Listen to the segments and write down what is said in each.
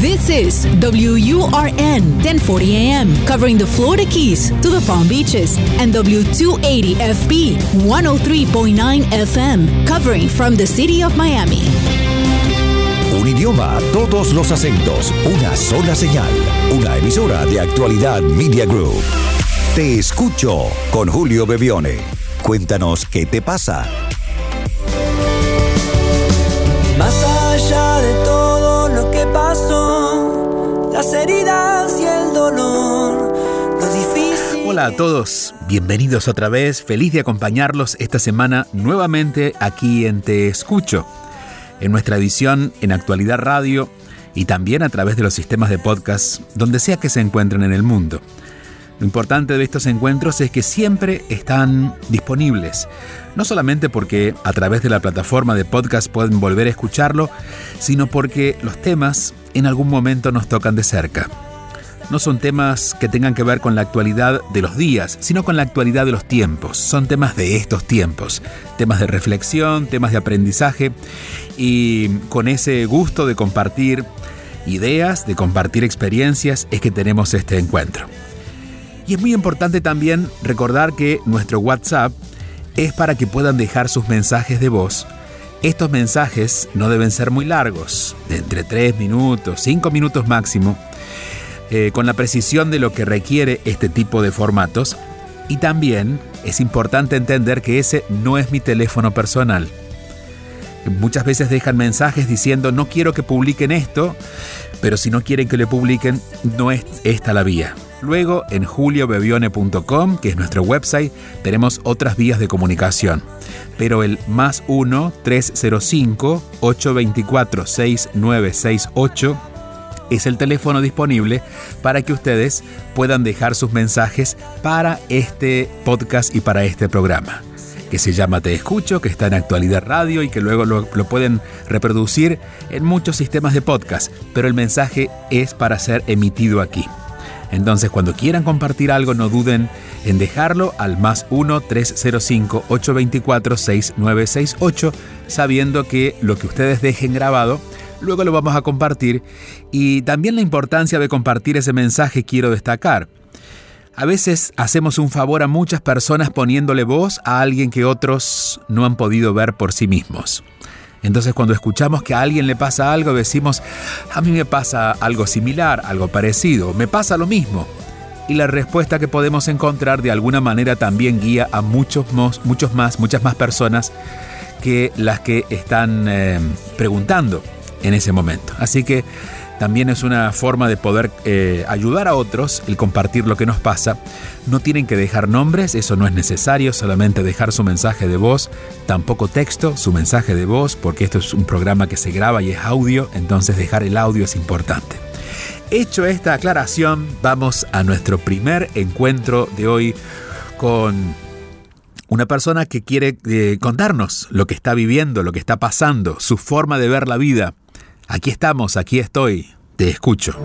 This is WURN 1040 AM, covering the Florida Keys to the Palm Beaches, and W280FB 103.9 FM, covering from the city of Miami. Un idioma, todos los acentos, una sola señal. Una emisora de actualidad Media Group. Te escucho con Julio Bebione. Cuéntanos qué te pasa. Más allá de todo lo que pasó, las heridas y el dolor. Hola a todos, bienvenidos otra vez, feliz de acompañarlos esta semana nuevamente aquí en Te Escucho, en nuestra edición en Actualidad Radio y también a través de los sistemas de podcast donde sea que se encuentren en el mundo. Lo importante de estos encuentros es que siempre están disponibles, no solamente porque a través de la plataforma de podcast pueden volver a escucharlo, sino porque los temas en algún momento nos tocan de cerca. No son temas que tengan que ver con la actualidad de los días, sino con la actualidad de los tiempos. Son temas de estos tiempos, temas de reflexión, temas de aprendizaje y con ese gusto de compartir ideas, de compartir experiencias, es que tenemos este encuentro. Y es muy importante también recordar que nuestro WhatsApp es para que puedan dejar sus mensajes de voz. Estos mensajes no deben ser muy largos, de entre 3 minutos, 5 minutos máximo, eh, con la precisión de lo que requiere este tipo de formatos. Y también es importante entender que ese no es mi teléfono personal. Muchas veces dejan mensajes diciendo no quiero que publiquen esto, pero si no quieren que le publiquen, no es esta la vía. Luego, en juliobebione.com, que es nuestro website, tenemos otras vías de comunicación. Pero el más 1-305-824-6968 es el teléfono disponible para que ustedes puedan dejar sus mensajes para este podcast y para este programa que se llama Te Escucho, que está en Actualidad Radio y que luego lo, lo, pueden reproducir en muchos sistemas de podcast, pero el mensaje es para ser emitido aquí. Entonces, cuando quieran compartir algo, no duden en dejarlo al más 1-305-824-6968, sabiendo que lo que ustedes dejen grabado, luego lo vamos a compartir. Y también la importancia de compartir ese mensaje quiero destacar. A veces hacemos un favor a muchas personas poniéndole voz a alguien que otros no han podido ver por sí mismos. Entonces cuando escuchamos que a alguien le pasa algo, decimos, a mí me pasa algo similar, algo parecido, me pasa lo mismo. Y la respuesta que podemos encontrar de alguna manera también guía a muchos, más, muchas más personas que las que están eh, preguntando en ese momento. Así que también es una forma de poder eh, ayudar a otros, el compartir lo que nos pasa. No tienen que dejar nombres, eso no es necesario, solamente dejar su mensaje de voz, tampoco texto, su mensaje de voz, porque esto es un programa que se graba y es audio, entonces dejar el audio es importante. Hecho esta aclaración, vamos a nuestro primer encuentro de hoy con una persona que quiere eh, contarnos lo que está viviendo, lo que está pasando, su forma de ver la vida. Aquí estamos, aquí estoy, te escucho.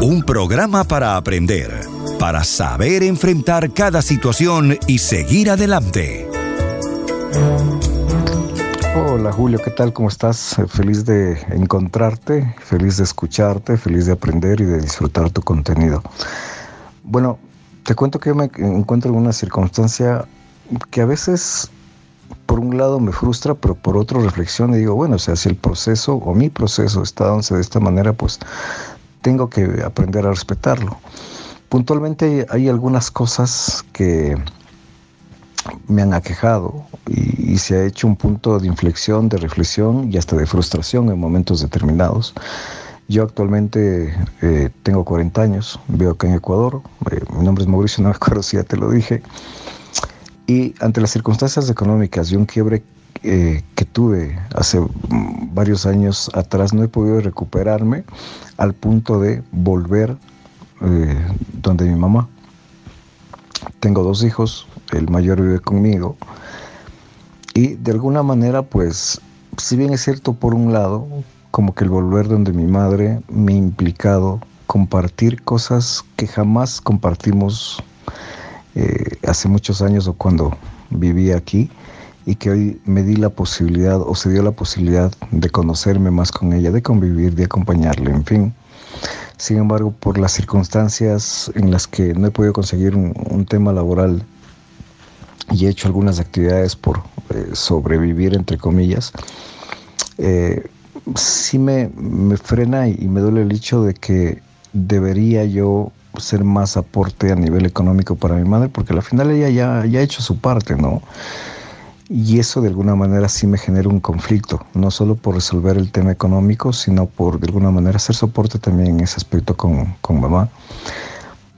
Un programa para aprender, para saber enfrentar cada situación y seguir adelante. Hola Julio, ¿qué tal? ¿Cómo estás? Feliz de encontrarte, feliz de escucharte, feliz de aprender y de disfrutar tu contenido. Bueno, te cuento que me encuentro en una circunstancia que a veces por un lado me frustra, pero por otro reflexiono y digo, bueno, o sea, si el proceso o mi proceso está dándose de esta manera, pues tengo que aprender a respetarlo. Puntualmente hay, algunas cosas que me han aquejado y, se ha hecho un punto de inflexión, de reflexión y hasta de frustración en momentos determinados. Yo actualmente eh, tengo 40 años, vivo acá en Ecuador, eh, mi nombre es Mauricio, no me si ya te lo dije, y ante las circunstancias económicas y un quiebre eh, que tuve hace varios años atrás, no he podido recuperarme al punto de volver eh, donde mi mamá. Tengo dos hijos, el mayor vive conmigo. Y de alguna manera, pues, si bien es cierto por un lado, como que el volver donde mi madre me ha implicado compartir cosas que jamás compartimos eh, hace muchos años o cuando vivía aquí y que hoy me di la posibilidad o se dio la posibilidad de conocerme más con ella, de convivir, de acompañarle, en fin. Sin embargo, por las circunstancias en las que no he podido conseguir un, tema laboral y he hecho algunas actividades por eh, sobrevivir, entre comillas, eh, sí me, frena y me duele el hecho de que debería yo ser más aporte a nivel económico para mi madre, porque al final ella ya, ya ha hecho su parte, ¿no? Y eso de alguna manera sí me genera un conflicto, no solo por resolver el tema económico, sino por de alguna manera hacer soporte también en ese aspecto con, con mamá.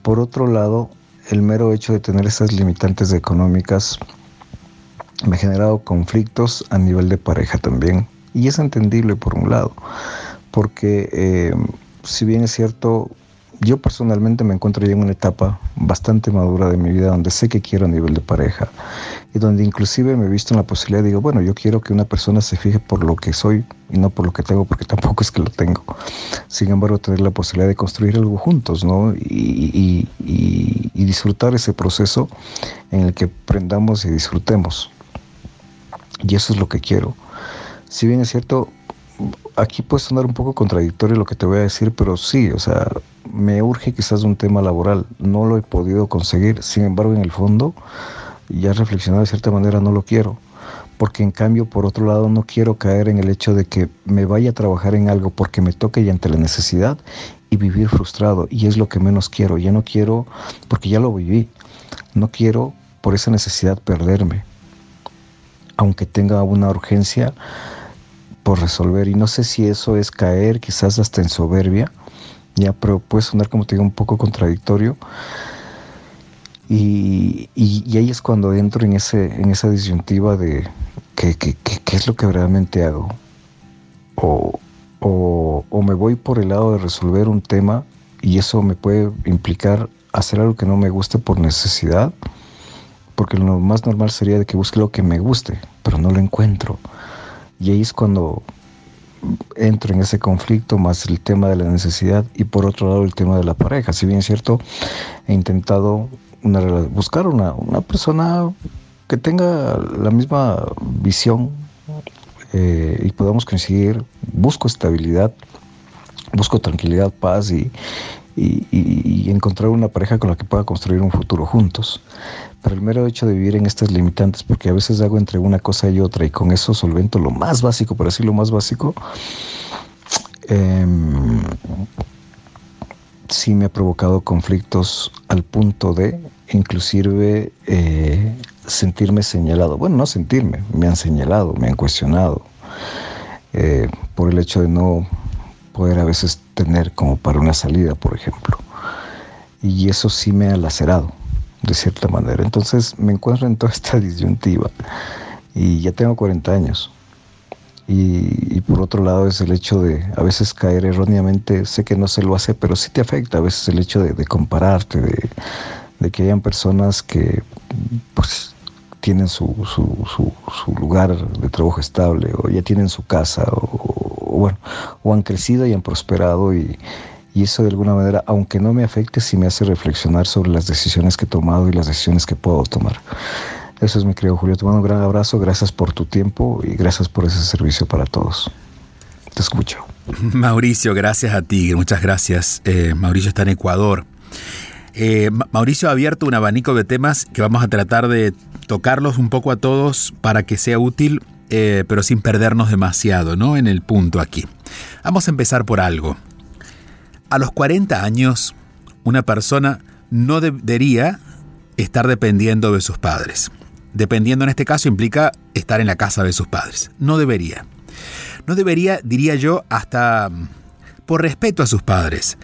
Por otro lado, el mero hecho de tener esas limitantes económicas me ha generado conflictos a nivel de pareja también. Y es entendible por un lado, porque eh, si bien es cierto, yo personalmente me encuentro ya en una etapa bastante madura de mi vida donde sé que quiero a nivel de pareja y donde inclusive me he visto en la posibilidad, digo, bueno, yo quiero que una persona se fije por lo que soy y no por lo que tengo, porque tampoco es que lo tengo. Sin embargo, tener la posibilidad de construir algo juntos, ¿no? Y, y disfrutar ese proceso en el que aprendamos y disfrutemos. Y eso es lo que quiero. Si bien es cierto, aquí puede sonar un poco contradictorio lo que te voy a decir, pero sí, o sea, me urge quizás un tema laboral. No lo he podido conseguir, sin embargo, en el fondo, ya reflexionado de cierta manera, no lo quiero. Porque en cambio, por otro lado, no quiero caer en el hecho de que me vaya a trabajar en algo porque me toque y ante la necesidad y vivir frustrado. Y es lo que menos quiero. Ya no quiero, porque ya lo viví, no quiero por esa necesidad perderme. Aunque tenga una urgencia, resolver. Y no sé si eso es caer quizás hasta en soberbia, ya, pero puede sonar como te digo un poco contradictorio. Y, y, ahí es cuando entro en, ese, en esa disyuntiva de qué, qué, qué, es lo que realmente hago. O, o, o me voy por el lado de resolver un tema y eso me puede implicar hacer algo que no me guste por necesidad, porque lo más normal sería de que busque lo que me guste, pero no lo encuentro. Y ahí es cuando entro en ese conflicto más el tema de la necesidad y por otro lado el tema de la pareja. Si bien es cierto, he intentado una, buscar una, una persona que tenga la misma visión eh, y podamos conseguir, busco estabilidad, busco tranquilidad, paz y, y, encontrar una pareja con la que pueda construir un futuro juntos. Pero el mero hecho de vivir en estas limitantes, porque a veces hago entre una cosa y otra y con eso solvento lo más básico, por decir lo más básico, em, sí me ha provocado conflictos al punto de inclusive eh, sentirme señalado. Bueno, no sentirme, me han señalado, me han cuestionado eh, por el hecho de no poder a veces tener como para una salida, por ejemplo. Y eso sí me ha lacerado, de cierta manera. Entonces me encuentro en toda esta disyuntiva y ya tengo 40 años. Y, por otro lado es el hecho de a veces caer erróneamente, sé que no se lo hace, pero sí te afecta a veces el hecho de, compararte, de, que hayan personas que pues tienen su, su, lugar de trabajo estable o ya tienen su casa o, bueno, o han crecido y han prosperado eso de alguna manera, aunque no me afecte, sí me hace reflexionar sobre las decisiones que he tomado y las decisiones que puedo tomar. Eso es mi querido Julio. Te mando un gran abrazo, gracias por tu tiempo y gracias por ese servicio para todos. Te escucho. Mauricio, gracias a ti, muchas gracias. Eh, Mauricio está en Ecuador. Eh, Mauricio ha abierto un abanico de temas que vamos a tratar de tocarlos un poco a todos para que sea útil eh, pero sin perdernos demasiado ¿no? en el punto aquí. Vamos a empezar por algo. A los 40 años, una persona no debería estar dependiendo de sus padres. Dependiendo en este caso implica estar en la casa de sus padres. No debería. No debería, diría yo, hasta mm, por respeto a sus padres.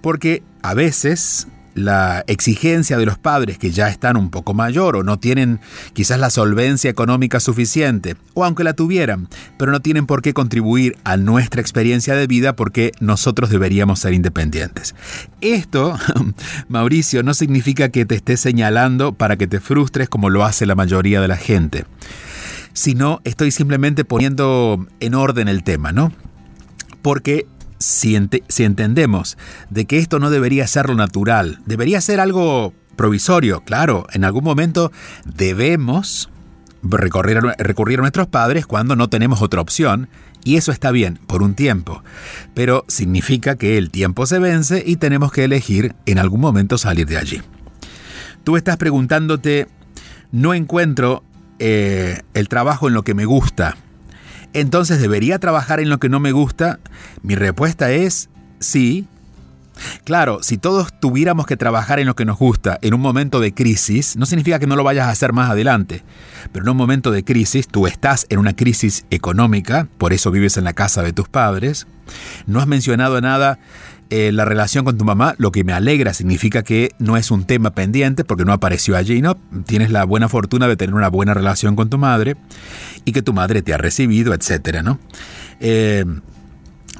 Porque a veces la exigencia de los padres que ya están un poco mayor o no tienen quizás la solvencia económica suficiente, o aunque la tuvieran, pero no tienen por qué contribuir a nuestra experiencia de vida porque nosotros deberíamos ser independientes. Esto, Mauricio, no significa que te esté señalando para que te frustres como lo hace la mayoría de la gente, sino estoy simplemente poniendo en orden el tema, ¿no? Porque si, entendemos de que esto no debería ser lo natural, debería ser algo provisorio, claro, en algún momento debemos recurrir a, recurrir a nuestros padres cuando no tenemos otra opción Y eso está bien, por un tiempo, pero significa que el tiempo se vence y tenemos que elegir en algún momento salir de allí. Tú estás preguntándote, no encuentro eh, el trabajo en lo que me gusta, entonces debería trabajar en lo que no me gusta. Mi respuesta es sí, Claro, si todos tuviéramos que trabajar en lo que nos gusta en un momento de crisis, no significa que no lo vayas a hacer más adelante, pero en un momento de crisis, tú estás en una crisis económica, por eso vives en la casa de tus padres, no has mencionado nada eh, la relación con tu mamá, lo que me alegra significa que no es un tema pendiente porque no apareció allí, ¿no? Tienes la buena fortuna de tener una buena relación con tu madre y que tu madre te ha recibido, etcétera, ¿no? Eh,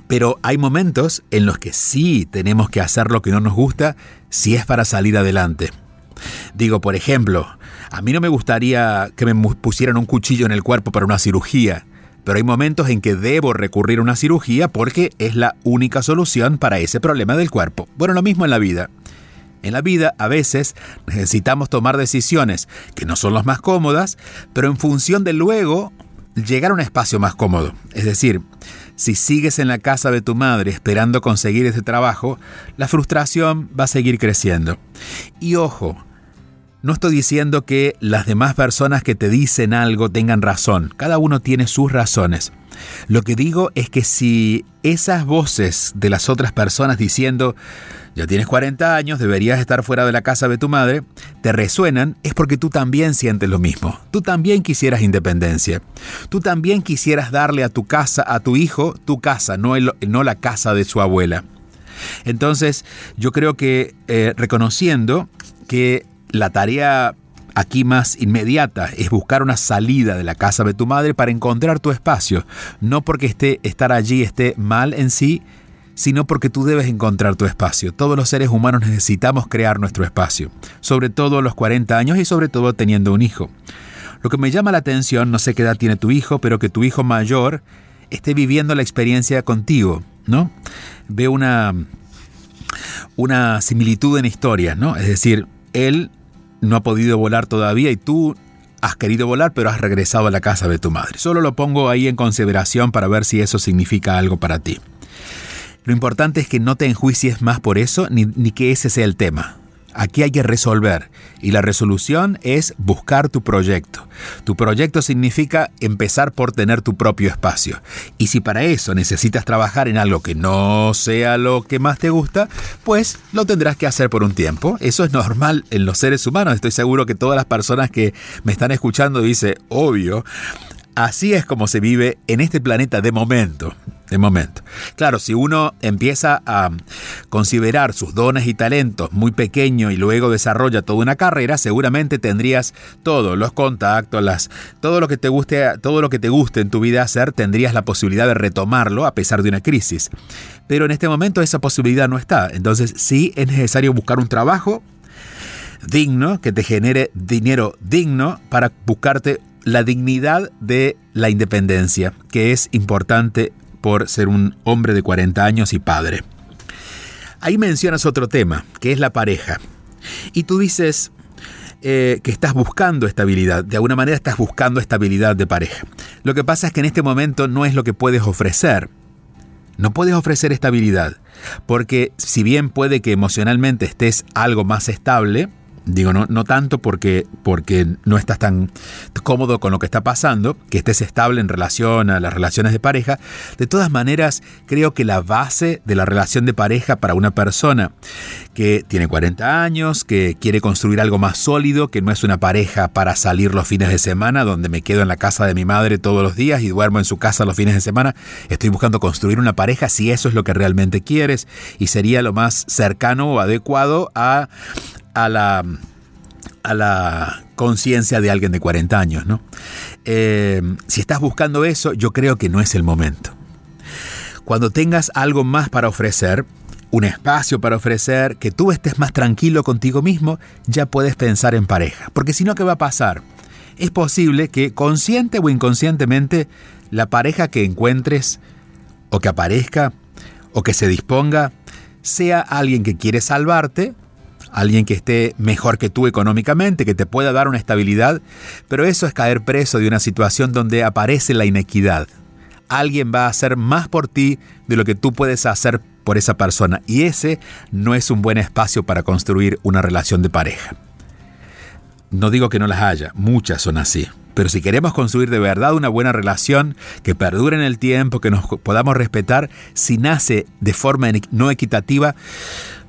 pero hay momentos en los que sí tenemos que hacer lo que no nos gusta si es para salir adelante. Digo, por ejemplo, a mí no me gustaría que me pusieran un cuchillo en el cuerpo para una cirugía, pero hay momentos en que debo recurrir a una cirugía porque es la única solución para ese problema del cuerpo. Bueno, lo mismo en la vida. En la vida a veces necesitamos tomar decisiones que no son las más cómodas, pero en función de luego llegar a un espacio más cómodo. Es decir, si sigues en la casa de tu madre esperando conseguir ese trabajo, la frustración va a seguir creciendo. Y ojo, no estoy diciendo que las demás personas que te dicen algo tengan razón, cada uno tiene sus razones. Lo que digo es que si esas voces de las otras personas diciendo, ya tienes 40 años, deberías estar fuera de la casa de tu madre, te resuenan, es porque tú también sientes lo mismo. Tú también quisieras independencia. Tú también quisieras darle a tu casa, a tu hijo, tu casa, no, no la casa de su abuela. Entonces, yo creo que eh, reconociendo que la tarea aquí más inmediata es buscar una salida de la casa de tu madre para encontrar tu espacio, no porque esté, estar allí esté mal en sí, sino porque tú debes encontrar tu espacio. Todos los seres humanos necesitamos crear nuestro espacio, sobre todo a los 40 años y sobre todo teniendo un hijo. Lo que me llama la atención, no sé qué edad tiene tu hijo, pero que tu hijo mayor esté viviendo la experiencia contigo, ¿no? Veo una, una similitud en historias, ¿no? Es decir, él no ha podido volar todavía y tú has querido volar pero has regresado a la casa de tu madre. Solo lo pongo ahí en consideración para ver si eso significa algo para ti. Lo importante es que no te enjuicies más por eso ni, ni que ese sea el tema. Aquí hay que resolver y la resolución es buscar tu proyecto. Tu proyecto significa empezar por tener tu propio espacio. Y si para eso necesitas trabajar en algo que no sea lo que más te gusta, pues lo tendrás que hacer por un tiempo. Eso es normal en los seres humanos. Estoy seguro que todas las personas que me están escuchando dicen, obvio. Así es como se vive en este planeta de momento de momento. Claro, si uno empieza a considerar sus dones y talentos muy pequeño y luego desarrolla toda una carrera, seguramente tendrías todos los contactos, las, todo lo que te guste, todo lo que te guste en tu vida hacer, tendrías la posibilidad de retomarlo a pesar de una crisis. Pero en este momento esa posibilidad no está. Entonces sí es necesario buscar un trabajo digno que te genere dinero digno para buscarte la dignidad de la independencia, que es importante por ser un hombre de 40 años y padre. Ahí mencionas otro tema, que es la pareja. Y tú dices eh, que estás buscando estabilidad, de alguna manera estás buscando estabilidad de pareja. Lo que pasa es que en este momento no es lo que puedes ofrecer. No puedes ofrecer estabilidad, porque si bien puede que emocionalmente estés algo más estable, Digo, no, no tanto porque, porque no estás tan cómodo con lo que está pasando, que estés estable en relación a las relaciones de pareja. De todas maneras, creo que la base de la relación de pareja para una persona que tiene 40 años, que quiere construir algo más sólido, que no es una pareja para salir los fines de semana, donde me quedo en la casa de mi madre todos los días y duermo en su casa los fines de semana. Estoy buscando construir una pareja si eso es lo que realmente quieres y sería lo más cercano o adecuado a a la, a la conciencia de alguien de 40 años. ¿no? Eh, si estás buscando eso, yo creo que no es el momento. Cuando tengas algo más para ofrecer, un espacio para ofrecer, que tú estés más tranquilo contigo mismo, ya puedes pensar en pareja. Porque si no, ¿qué va a pasar? Es posible que consciente o inconscientemente la pareja que encuentres o que aparezca o que se disponga sea alguien que quiere salvarte alguien que esté mejor que tú económicamente, que te pueda dar una estabilidad, pero eso es caer preso de una situación donde aparece la inequidad. alguien va a hacer más por ti de lo que tú puedes hacer por esa persona. Y ese no es un buen espacio para construir una relación de pareja. No digo que no las haya, muchas son así. Pero si queremos construir de verdad una buena relación que perdure en el tiempo, que nos podamos respetar, si nace de forma no equitativa,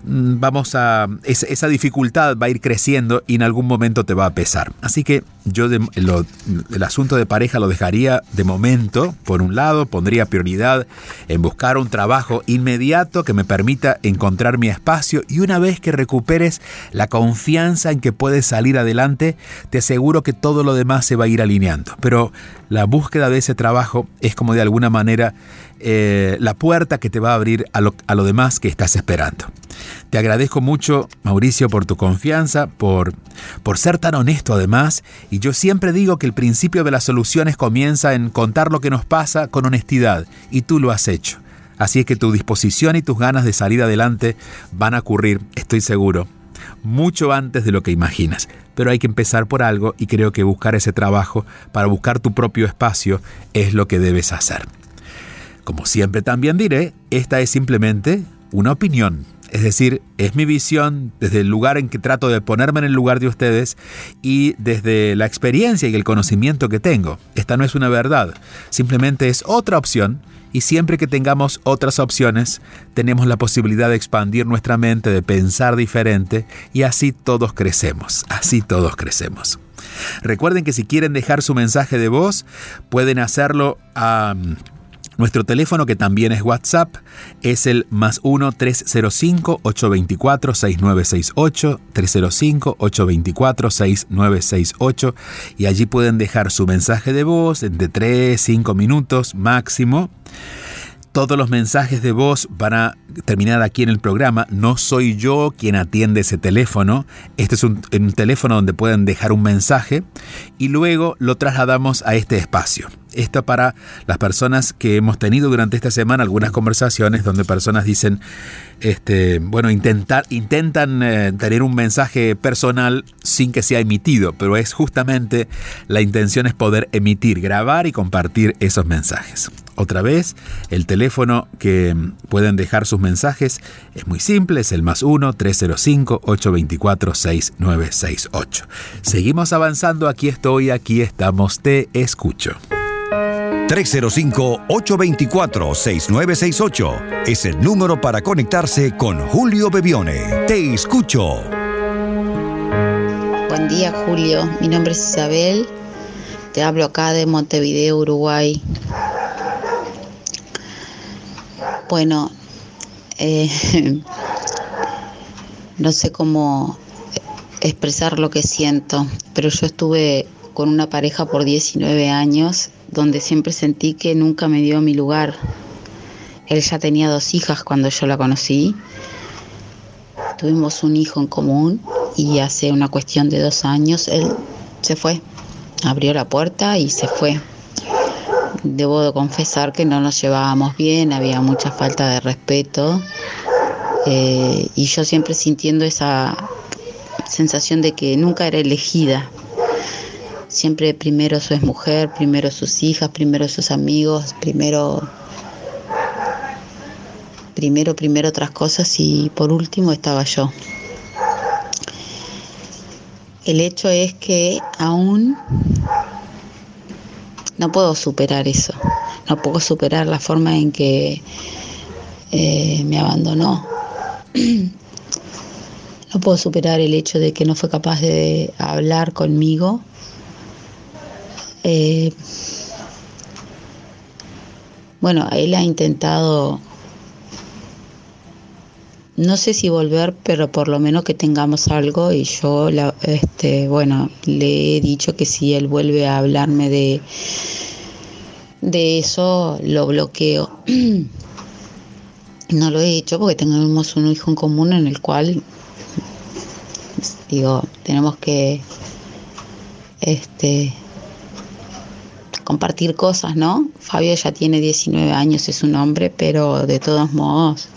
vamos a esa, dificultad va a ir creciendo y en algún momento te va a pesar. Así que yo el asunto de pareja lo dejaría de momento, por un lado, pondría prioridad en buscar un trabajo inmediato que me permita encontrar mi espacio y una vez que recuperes la confianza en que puedes salir adelante, te aseguro que todo lo demás se va a ir alineando. Pero la búsqueda de ese trabajo es como de alguna manera eh, la puerta que te va a abrir a lo, a lo demás que estás esperando. Te agradezco mucho, Mauricio, por tu confianza, por, por ser tan honesto además, y yo siempre digo que el principio de las soluciones comienza en contar lo que nos pasa con honestidad, y tú lo has hecho. Así es que tu disposición y tus ganas de salir adelante van a ocurrir, estoy seguro, mucho antes de lo que imaginas. Pero hay que empezar por algo y creo que buscar ese trabajo para buscar tu propio espacio es lo que debes hacer. Como siempre también diré, esta es simplemente una opinión. Es decir, es mi visión desde el lugar en que trato de ponerme en el lugar de ustedes y desde la experiencia y el conocimiento que tengo. Esta no es una verdad, simplemente es otra opción y siempre que tengamos otras opciones, tenemos la posibilidad de expandir nuestra mente, de pensar diferente y así todos crecemos, así todos crecemos. Recuerden que si quieren dejar su mensaje de voz, pueden hacerlo a... Nuestro teléfono, que también es WhatsApp, es el más 1-305-824-6968, 305-824-6968, y allí pueden dejar su mensaje de voz de 3, 5 minutos máximo. Todos los mensajes de voz van a terminar aquí en el programa. No soy yo quien atiende ese teléfono. Este es un, teléfono donde pueden dejar un mensaje y luego lo trasladamos a este espacio. Esto para las personas que hemos tenido durante esta semana algunas conversaciones donde personas dicen, este, bueno, intentar, intentan eh, tener un mensaje personal sin que sea emitido, pero es justamente la intención es poder emitir, grabar y compartir esos mensajes. Otra vez, el teléfono que pueden dejar sus mensajes es muy simple, es el más 1-305-824-6968. Seguimos avanzando, aquí estoy, aquí estamos, te escucho. 305-824-6968 es el número para conectarse con Julio Bebione. Te escucho. Buen día Julio, mi nombre es Isabel, te hablo acá de Montevideo, Uruguay. Bueno, eh, no sé cómo expresar lo que siento, pero yo estuve con una pareja por 19 años donde siempre sentí que nunca me dio mi lugar. Él ya tenía dos hijas cuando yo la conocí. Tuvimos un hijo en común y hace una cuestión de dos años él se fue. Abrió la puerta y se fue. Debo de confesar que no nos llevábamos bien, había mucha falta de respeto eh, y yo siempre sintiendo esa sensación de que nunca era elegida Siempre primero su es mujer, primero sus hijas, primero sus amigos, primero primero, primero otras cosas y por último estaba yo. El hecho es que aún no puedo superar eso, no puedo superar la forma en que eh, me abandonó. No puedo superar el hecho de que no fue capaz de hablar conmigo eh, bueno, él ha intentado, no sé si volver, pero por lo menos que tengamos algo y yo, este, bueno, le he dicho que si él vuelve a hablarme de, de eso, lo bloqueo. No lo he hecho porque tenemos un hijo en común en el cual, digo, tenemos que, este, compartir cosas, ¿no? Fabio ya tiene 19 años, es un hombre, pero de todos modos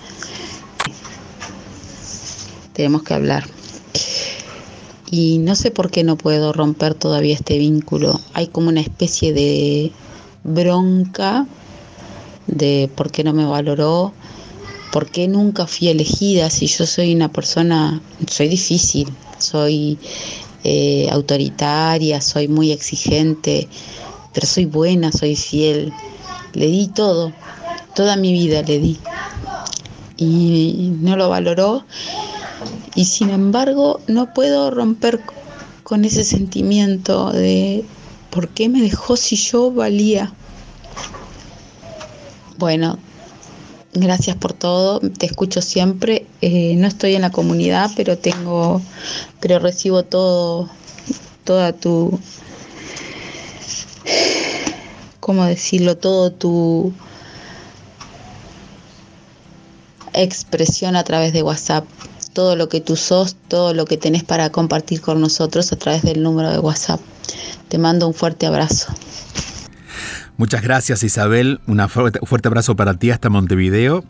tenemos que hablar. Y no sé por qué no puedo romper todavía este vínculo. Hay como una especie de bronca de por qué no me valoró, por qué nunca fui elegida, si yo soy una persona, soy difícil, soy eh, autoritaria, soy muy exigente, pero soy buena, soy fiel. Le di todo, toda mi vida le di. Y no lo valoró. Y sin embargo no puedo romper con ese sentimiento de por qué me dejó si yo valía. Bueno, gracias por todo, te escucho siempre. Eh, no estoy en la comunidad, pero tengo, pero recibo todo, toda tu, ¿cómo decirlo? Todo tu expresión a través de WhatsApp. Todo lo que tú sos, todo lo que tenés para compartir con nosotros a través del número de WhatsApp. Te mando un fuerte abrazo. Muchas gracias Isabel, un fuerte, abrazo para ti hasta Montevideo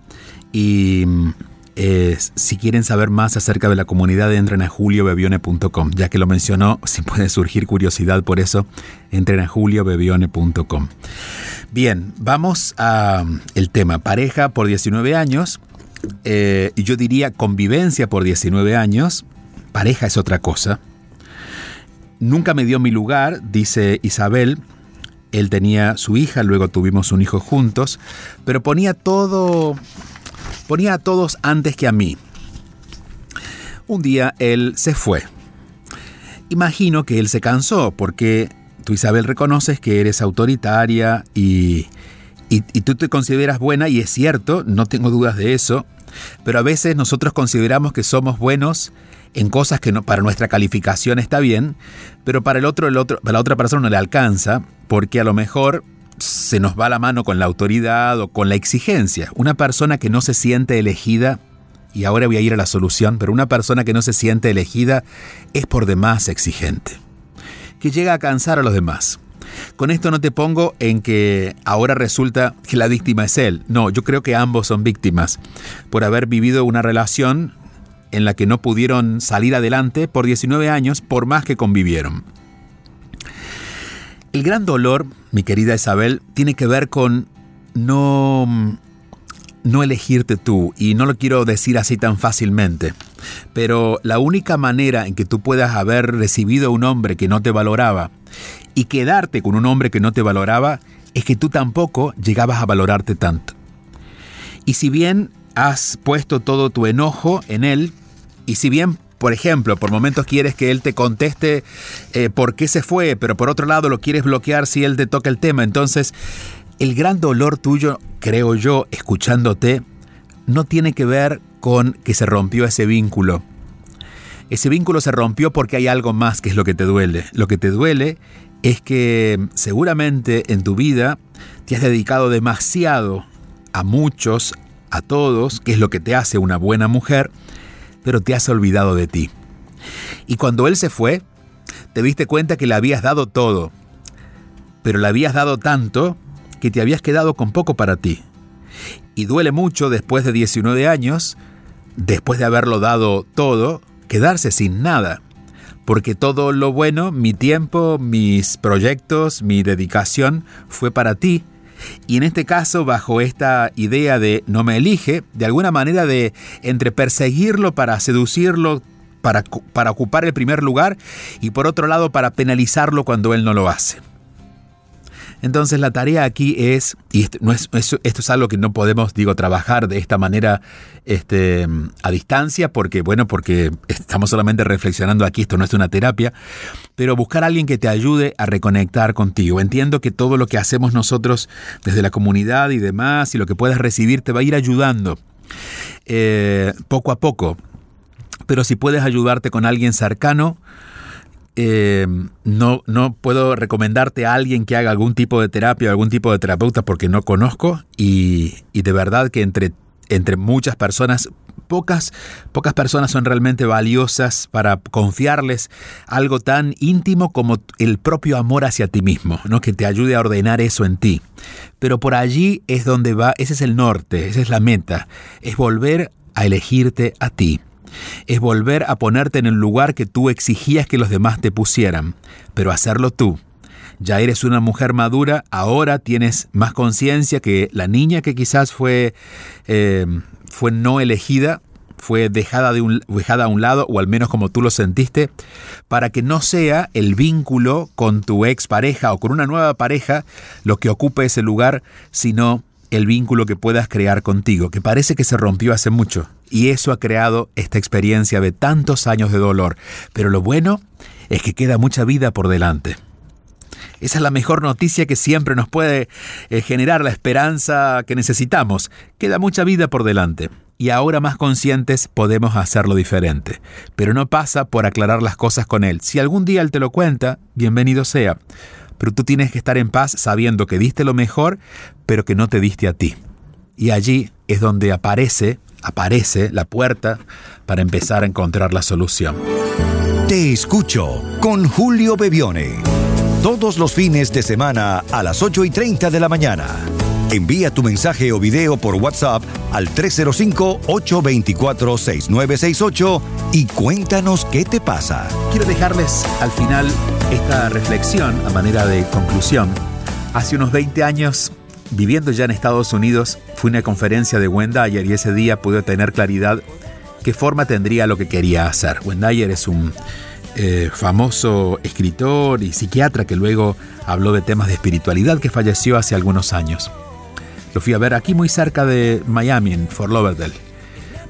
y eh, si quieren saber más acerca de la comunidad entren a juliobebione.com, ya que lo mencionó, si puede surgir curiosidad por eso, entren a juliobebione.com. Bien, vamos a el tema pareja por 19 años, eh, yo diría convivencia por 19 años, pareja es otra cosa. Nunca me dio mi lugar, dice Isabel, él tenía su hija, luego tuvimos un hijo juntos, pero ponía todo, ponía a todos antes que a mí. Un día él se fue. Imagino que él se cansó porque tú Isabel reconoces que eres autoritaria y tú te consideras buena y es cierto, no tengo dudas de eso, pero a veces nosotros consideramos que somos buenos en cosas que para nuestra calificación está bien, pero para el otro, el otro, para la otra persona no le alcanza, porque a lo mejor se nos va la mano con la autoridad o con la exigencia. Una persona que no se siente elegida, y ahora voy a ir a la solución, pero una persona que no se siente elegida es por demás exigente, que llega a cansar a los demás. Con esto no te pongo en que ahora resulta que la víctima es él. No, yo creo que ambos son víctimas por haber vivido una relación en la que no pudieron salir adelante por 19 años por más que convivieron. El gran dolor, mi querida Isabel, tiene que ver con no no elegirte tú, y no lo quiero decir así tan fácilmente, pero la única manera en que tú puedas haber recibido a un hombre que no te valoraba y quedarte con un hombre que no te valoraba es que tú tampoco llegabas a valorarte tanto. Y si bien has puesto todo tu enojo en él, y si bien, por ejemplo, por momentos quieres que él te conteste eh, por qué se fue, pero por otro lado lo quieres bloquear si él te toca el tema, entonces el gran dolor tuyo, creo yo, escuchándote, no tiene que ver con que se rompió ese vínculo. Ese vínculo se rompió porque hay algo más que es lo que te duele. Lo que te duele es que seguramente en tu vida te has dedicado demasiado a muchos, a todos, que es lo que te hace una buena mujer, pero te has olvidado de ti. Y cuando él se fue, te diste cuenta que le habías dado todo, pero le habías dado tanto que te habías quedado con poco para ti. Y duele mucho después de 19 años, después de haberlo dado todo, quedarse sin nada. Porque todo lo bueno, mi tiempo, mis proyectos, mi dedicación fue para ti y en este caso, bajo esta idea de no me elige, de alguna manera de entre perseguirlo para seducirlo, para, para ocupar el primer lugar y por otro lado para penalizarlo cuando él no lo hace. Entonces la tarea aquí es, y esto, no es, esto es algo que no podemos, digo, trabajar de esta manera este, a distancia, porque, bueno, porque estamos solamente reflexionando aquí, esto no es una terapia, pero buscar a alguien que te ayude a reconectar contigo. Entiendo que todo lo que hacemos nosotros desde la comunidad y demás, y lo que puedas recibir, te va a ir ayudando eh, poco a poco. Pero si puedes ayudarte con alguien cercano, eh, no, no puedo recomendarte a alguien que haga algún tipo de terapia o algún tipo de terapeuta porque no conozco y, y de verdad que entre, entre muchas personas pocas, pocas personas son realmente valiosas para confiarles algo tan íntimo como el propio amor hacia ti mismo, ¿no? que te ayude a ordenar eso en ti. Pero por allí es donde va, ese es el norte, esa es la meta, es volver a elegirte a ti es volver a ponerte en el lugar que tú exigías que los demás te pusieran, pero hacerlo tú. ya eres una mujer madura, ahora tienes más conciencia que la niña que quizás fue, eh, fue no elegida, fue dejada, de un, dejada a un lado, o al menos como tú lo sentiste, para que no sea el vínculo con tu expareja o con una nueva pareja lo que ocupe ese lugar, sino el vínculo que puedas crear contigo, que parece que se rompió hace mucho. Y eso ha creado esta experiencia de tantos años de dolor. Pero lo bueno es que queda mucha vida por delante. Esa es la mejor noticia que siempre nos puede eh, generar la esperanza que necesitamos. Queda mucha vida por delante. Y ahora más conscientes podemos hacerlo diferente. Pero no pasa por aclarar las cosas con Él. Si algún día Él te lo cuenta, bienvenido sea. Pero tú tienes que estar en paz sabiendo que diste lo mejor, pero que no te diste a ti. Y allí es donde aparece, aparece la puerta para empezar a encontrar la solución. Te escucho con Julio Bebione. Todos los fines de semana a las 8 y 30 de la mañana. Envía tu mensaje o video por WhatsApp al 305-824-6968 y cuéntanos qué te pasa. Quiero dejarles al final esta reflexión a manera de conclusión. Hace unos 20 años, viviendo ya en Estados Unidos, fui a una conferencia de Wendayer y ese día pude tener claridad qué forma tendría lo que quería hacer. Wendayer es un eh, famoso escritor y psiquiatra que luego habló de temas de espiritualidad que falleció hace algunos años. Lo fui a ver aquí muy cerca de Miami, en Fort Lauderdale.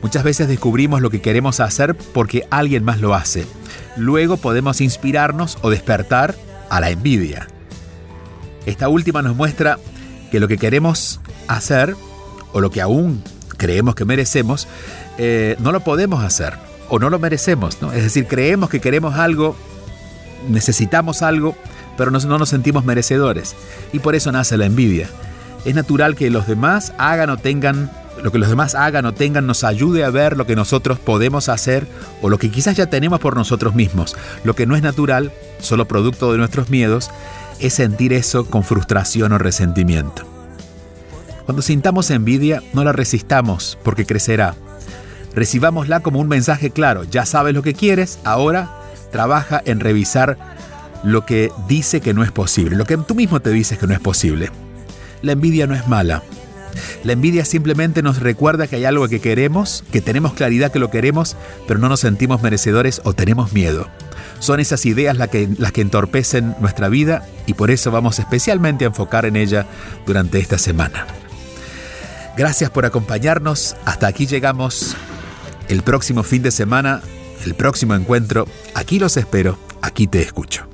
Muchas veces descubrimos lo que queremos hacer porque alguien más lo hace. Luego podemos inspirarnos o despertar a la envidia. Esta última nos muestra que lo que queremos hacer o lo que aún creemos que merecemos, eh, no lo podemos hacer o no lo merecemos. ¿no? Es decir, creemos que queremos algo, necesitamos algo, pero no, no nos sentimos merecedores. Y por eso nace la envidia. Es natural que los demás hagan o tengan lo que los demás hagan o tengan nos ayude a ver lo que nosotros podemos hacer o lo que quizás ya tenemos por nosotros mismos. Lo que no es natural, solo producto de nuestros miedos, es sentir eso con frustración o resentimiento. Cuando sintamos envidia, no la resistamos porque crecerá recibámosla como un mensaje claro. Ya sabes lo que quieres, ahora trabaja en revisar lo que dice que no es posible, lo que tú mismo te dices que no es posible. La envidia no es mala. La envidia simplemente nos recuerda que hay algo que queremos, que tenemos claridad que lo queremos, pero no nos sentimos merecedores o tenemos miedo. Son esas ideas las que, las que entorpecen nuestra vida y por eso vamos especialmente a enfocar en ella durante esta semana. Gracias por acompañarnos. Hasta aquí llegamos el próximo fin de semana, el próximo encuentro. Aquí los espero, aquí te escucho.